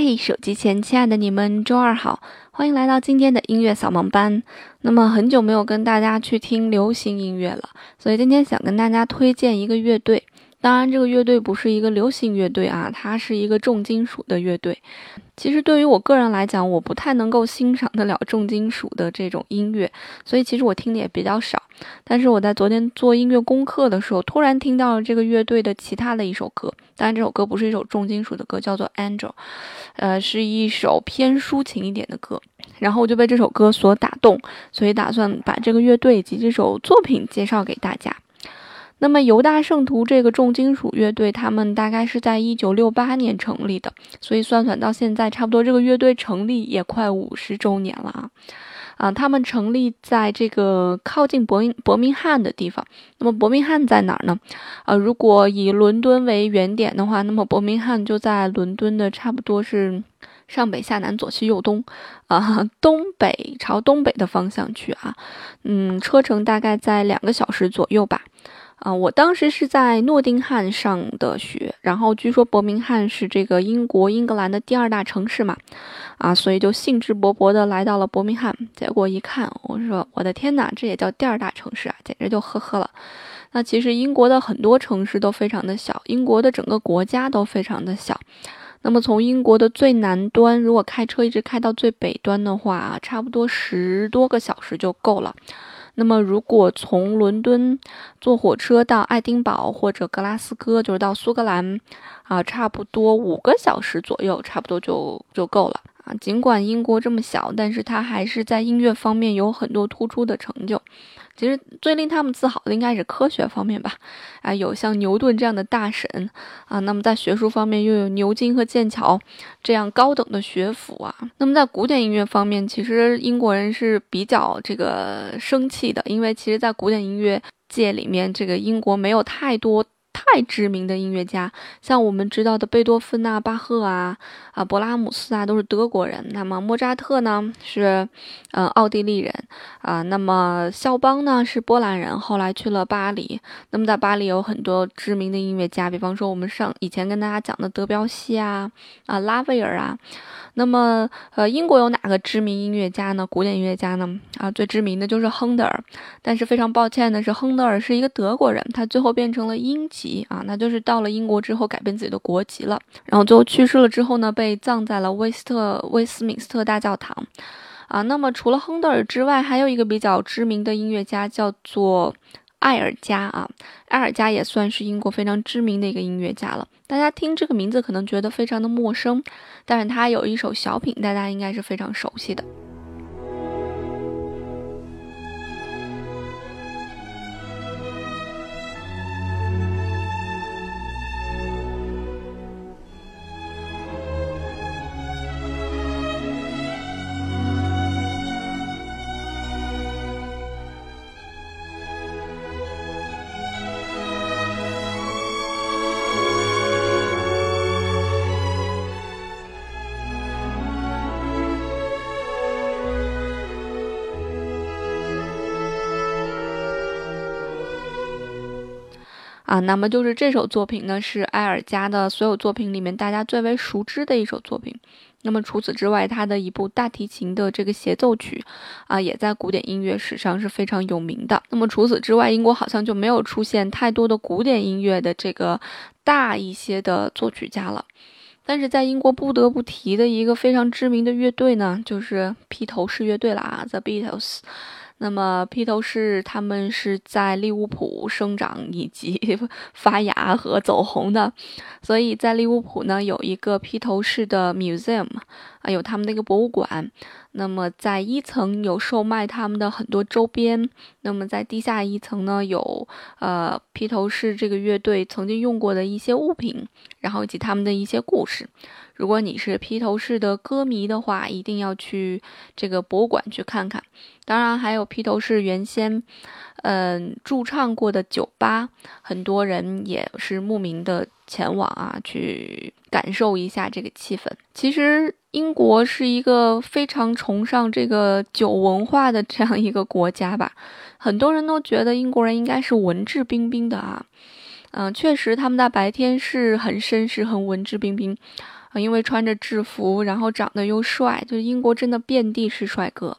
嘿，手机前亲爱的你们，周二好，欢迎来到今天的音乐扫盲班。那么很久没有跟大家去听流行音乐了，所以今天想跟大家推荐一个乐队。当然，这个乐队不是一个流行乐队啊，它是一个重金属的乐队。其实对于我个人来讲，我不太能够欣赏得了重金属的这种音乐，所以其实我听的也比较少。但是我在昨天做音乐功课的时候，突然听到了这个乐队的其他的一首歌，当然这首歌不是一首重金属的歌，叫做《Angel》，呃，是一首偏抒情一点的歌。然后我就被这首歌所打动，所以打算把这个乐队以及这首作品介绍给大家。那么犹大圣徒这个重金属乐队，他们大概是在一九六八年成立的，所以算算到现在，差不多这个乐队成立也快五十周年了啊！啊，他们成立在这个靠近伯明伯明翰的地方。那么伯明翰在哪儿呢？啊，如果以伦敦为原点的话，那么伯明翰就在伦敦的差不多是上北下南左西右东，啊，东北朝东北的方向去啊，嗯，车程大概在两个小时左右吧。啊，我当时是在诺丁汉上的学，然后据说伯明翰是这个英国英格兰的第二大城市嘛，啊，所以就兴致勃勃的来到了伯明翰。结果一看，我说我的天哪，这也叫第二大城市啊，简直就呵呵了。那其实英国的很多城市都非常的小，英国的整个国家都非常的小。那么从英国的最南端，如果开车一直开到最北端的话，差不多十多个小时就够了。那么，如果从伦敦坐火车到爱丁堡或者格拉斯哥，就是到苏格兰，啊，差不多五个小时左右，差不多就就够了。尽管英国这么小，但是它还是在音乐方面有很多突出的成就。其实最令他们自豪的应该是科学方面吧，啊，有像牛顿这样的大神啊。那么在学术方面又有牛津和剑桥这样高等的学府啊。那么在古典音乐方面，其实英国人是比较这个生气的，因为其实，在古典音乐界里面，这个英国没有太多。太知名的音乐家，像我们知道的贝多芬啊、巴赫啊、啊勃拉姆斯啊，都是德国人。那么莫扎特呢，是呃奥地利人啊。那么肖邦呢，是波兰人，后来去了巴黎。那么在巴黎有很多知名的音乐家，比方说我们上以前跟大家讲的德彪西啊、啊拉威尔啊。那么呃，英国有哪个知名音乐家呢？古典音乐家呢？啊，最知名的就是亨德尔。但是非常抱歉的是，亨德尔是一个德国人，他最后变成了英籍。啊，那就是到了英国之后改变自己的国籍了，然后最后去世了之后呢，被葬在了威斯特威斯敏斯特大教堂。啊，那么除了亨德尔之外，还有一个比较知名的音乐家叫做艾尔加啊，艾尔加也算是英国非常知名的一个音乐家了。大家听这个名字可能觉得非常的陌生，但是他有一首小品，大家应该是非常熟悉的。啊，那么就是这首作品呢，是埃尔加的所有作品里面大家最为熟知的一首作品。那么除此之外，他的一部大提琴的这个协奏曲，啊，也在古典音乐史上是非常有名的。那么除此之外，英国好像就没有出现太多的古典音乐的这个大一些的作曲家了。但是在英国不得不提的一个非常知名的乐队呢，就是披头士乐队了啊，The Beatles。那么披头士他们是在利物浦生长以及 发芽和走红的，所以在利物浦呢有一个披头士的 museum 有他们的一个博物馆。那么在一层有售卖他们的很多周边，那么在地下一层呢有呃披头士这个乐队曾经用过的一些物品，然后以及他们的一些故事。如果你是披头士的歌迷的话，一定要去这个博物馆去看看。当然，还有披头士原先，嗯，驻唱过的酒吧，很多人也是慕名的前往啊，去感受一下这个气氛。其实，英国是一个非常崇尚这个酒文化的这样一个国家吧。很多人都觉得英国人应该是文质彬彬的啊。嗯，确实，他们在白天是很绅士、很文质彬彬。啊，因为穿着制服，然后长得又帅，就是英国真的遍地是帅哥。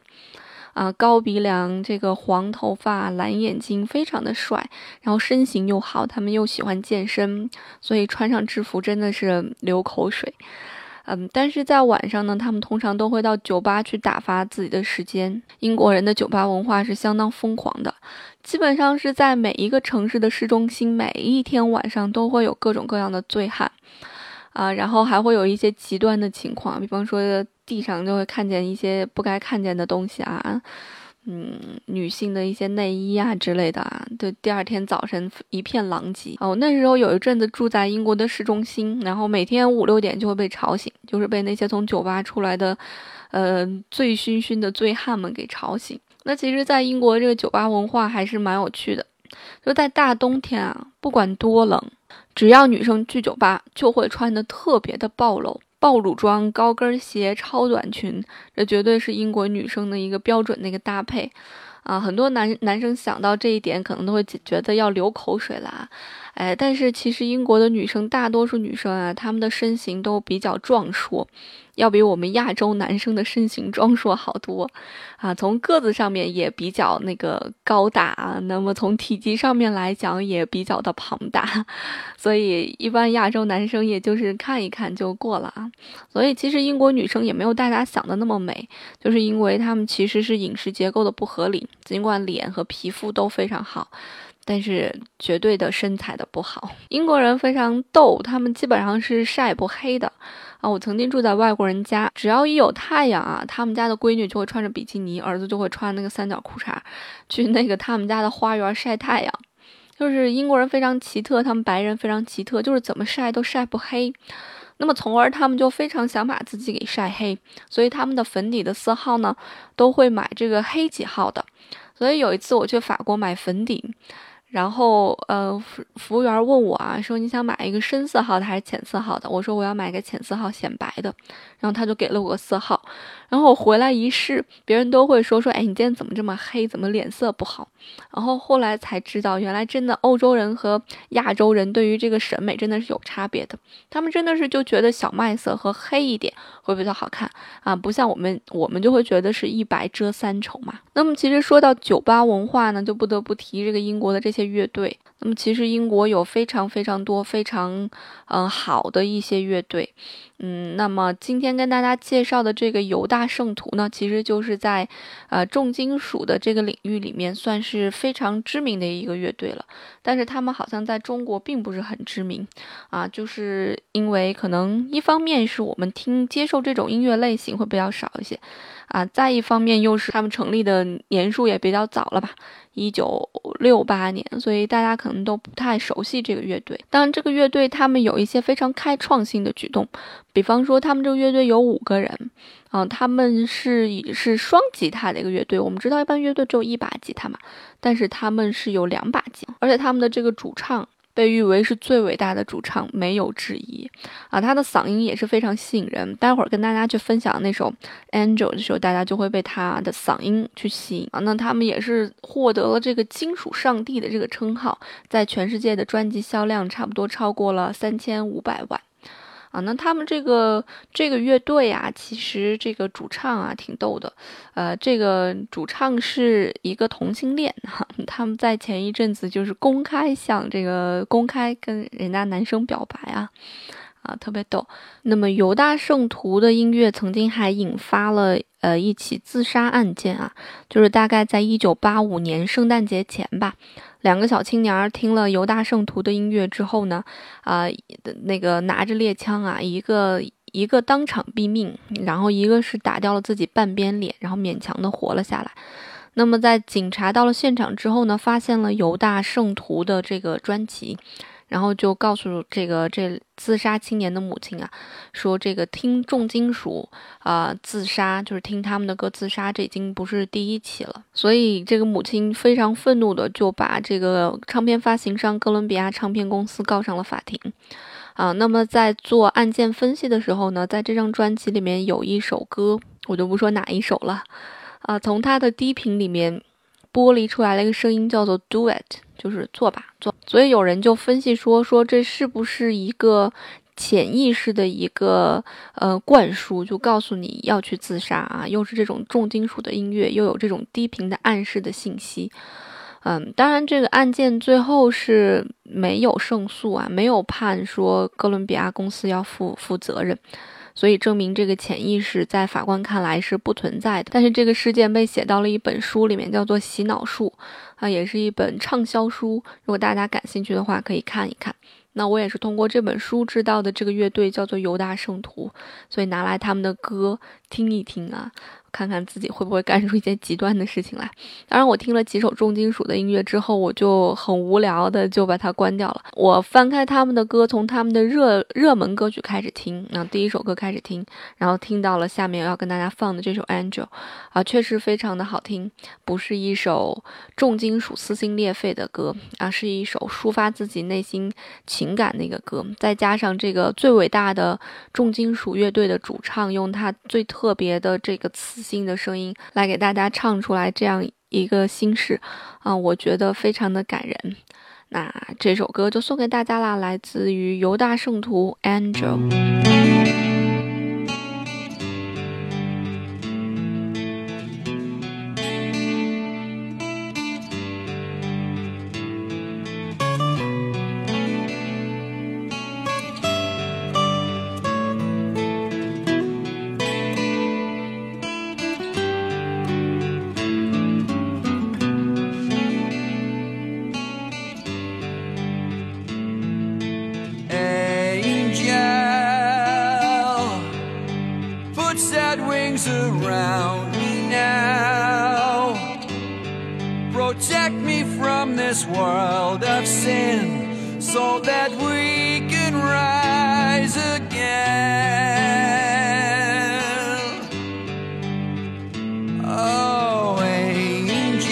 啊，高鼻梁，这个黄头发，蓝眼睛，非常的帅，然后身形又好，他们又喜欢健身，所以穿上制服真的是流口水。嗯，但是在晚上呢，他们通常都会到酒吧去打发自己的时间。英国人的酒吧文化是相当疯狂的，基本上是在每一个城市的市中心，每一天晚上都会有各种各样的醉汉。啊，然后还会有一些极端的情况，比方说地上就会看见一些不该看见的东西啊，嗯，女性的一些内衣啊之类的啊，就第二天早晨一片狼藉。哦，那时候有一阵子住在英国的市中心，然后每天五六点就会被吵醒，就是被那些从酒吧出来的，呃，醉醺醺的醉汉们给吵醒。那其实，在英国这个酒吧文化还是蛮有趣的，就在大冬天啊，不管多冷。只要女生去酒吧，就会穿的特别的暴露，暴露装、高跟鞋、超短裙，这绝对是英国女生的一个标准的一个搭配，啊，很多男男生想到这一点，可能都会觉得要流口水了。哎，但是其实英国的女生，大多数女生啊，她们的身形都比较壮硕，要比我们亚洲男生的身形壮硕好多，啊，从个子上面也比较那个高大啊，那么从体积上面来讲也比较的庞大，所以一般亚洲男生也就是看一看就过了啊。所以其实英国女生也没有大家想的那么美，就是因为她们其实是饮食结构的不合理，尽管脸和皮肤都非常好。但是绝对的身材的不好，英国人非常逗，他们基本上是晒不黑的啊。我曾经住在外国人家，只要一有太阳啊，他们家的闺女就会穿着比基尼，儿子就会穿那个三角裤衩去那个他们家的花园晒太阳。就是英国人非常奇特，他们白人非常奇特，就是怎么晒都晒不黑。那么从而他们就非常想把自己给晒黑，所以他们的粉底的色号呢，都会买这个黑几号的。所以有一次我去法国买粉底。然后，呃，服服务员问我啊，说你想买一个深色号的还是浅色号的？我说我要买个浅色号显白的。然后他就给了我个色号。然后我回来一试，别人都会说说，哎，你今天怎么这么黑？怎么脸色不好？然后后来才知道，原来真的欧洲人和亚洲人对于这个审美真的是有差别的。他们真的是就觉得小麦色和黑一点会比较好看啊，不像我们，我们就会觉得是一白遮三丑嘛。那么其实说到酒吧文化呢，就不得不提这个英国的这些乐队。那么其实英国有非常非常多非常嗯好的一些乐队。嗯，那么今天跟大家介绍的这个犹大圣徒呢，其实就是在，呃，重金属的这个领域里面算是非常知名的一个乐队了。但是他们好像在中国并不是很知名，啊，就是因为可能一方面是我们听接受这种音乐类型会比较少一些，啊，再一方面又是他们成立的年数也比较早了吧。一九六八年，所以大家可能都不太熟悉这个乐队。当然，这个乐队他们有一些非常开创性的举动，比方说，他们这个乐队有五个人，啊，他们是以是双吉他的一个乐队。我们知道，一般乐队只有一把吉他嘛，但是他们是有两把吉，而且他们的这个主唱。被誉为是最伟大的主唱，没有质疑啊！他的嗓音也是非常吸引人。待会儿跟大家去分享那首《Angel》的时候，大家就会被他的嗓音去吸引啊。那他们也是获得了这个“金属上帝”的这个称号，在全世界的专辑销量差不多超过了三千五百万。啊，那他们这个这个乐队啊，其实这个主唱啊挺逗的，呃，这个主唱是一个同性恋哈，他们在前一阵子就是公开向这个公开跟人家男生表白啊，啊，特别逗。那么犹大圣徒的音乐曾经还引发了呃一起自杀案件啊，就是大概在一九八五年圣诞节前吧。两个小青年听了犹大圣徒的音乐之后呢，啊，那个拿着猎枪啊，一个一个当场毙命，然后一个是打掉了自己半边脸，然后勉强的活了下来。那么在警察到了现场之后呢，发现了犹大圣徒的这个专辑。然后就告诉这个这自杀青年的母亲啊，说这个听重金属啊自杀，就是听他们的歌自杀，这已经不是第一起了。所以这个母亲非常愤怒的就把这个唱片发行商哥伦比亚唱片公司告上了法庭。啊，那么在做案件分析的时候呢，在这张专辑里面有一首歌，我就不说哪一首了。啊，从它的低频里面。剥离出来了一个声音，叫做 “Do it”，就是做吧，做。所以有人就分析说，说这是不是一个潜意识的一个呃灌输，就告诉你要去自杀啊，又是这种重金属的音乐，又有这种低频的暗示的信息。嗯，当然，这个案件最后是没有胜诉啊，没有判说哥伦比亚公司要负负责任，所以证明这个潜意识在法官看来是不存在的。但是这个事件被写到了一本书里面，叫做《洗脑术》，啊，也是一本畅销书。如果大家感兴趣的话，可以看一看。那我也是通过这本书知道的，这个乐队叫做犹大圣徒，所以拿来他们的歌听一听啊。看看自己会不会干出一些极端的事情来。当然，我听了几首重金属的音乐之后，我就很无聊的就把它关掉了。我翻开他们的歌，从他们的热热门歌曲开始听，然后第一首歌开始听，然后听到了下面要跟大家放的这首《Angel》，啊，确实非常的好听，不是一首重金属撕心裂肺的歌啊，是一首抒发自己内心情感的一个歌。再加上这个最伟大的重金属乐队的主唱用他最特别的这个词。新的声音来给大家唱出来这样一个心事啊，我觉得非常的感人。那这首歌就送给大家啦，来自于犹大圣徒 Angel。This world of sin so that we can rise again. Oh, angel,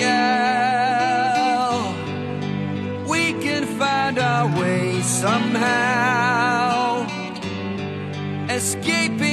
we can find our way somehow. Escaping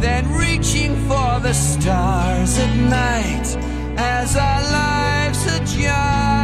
than reaching for the stars at night as our lives adjust.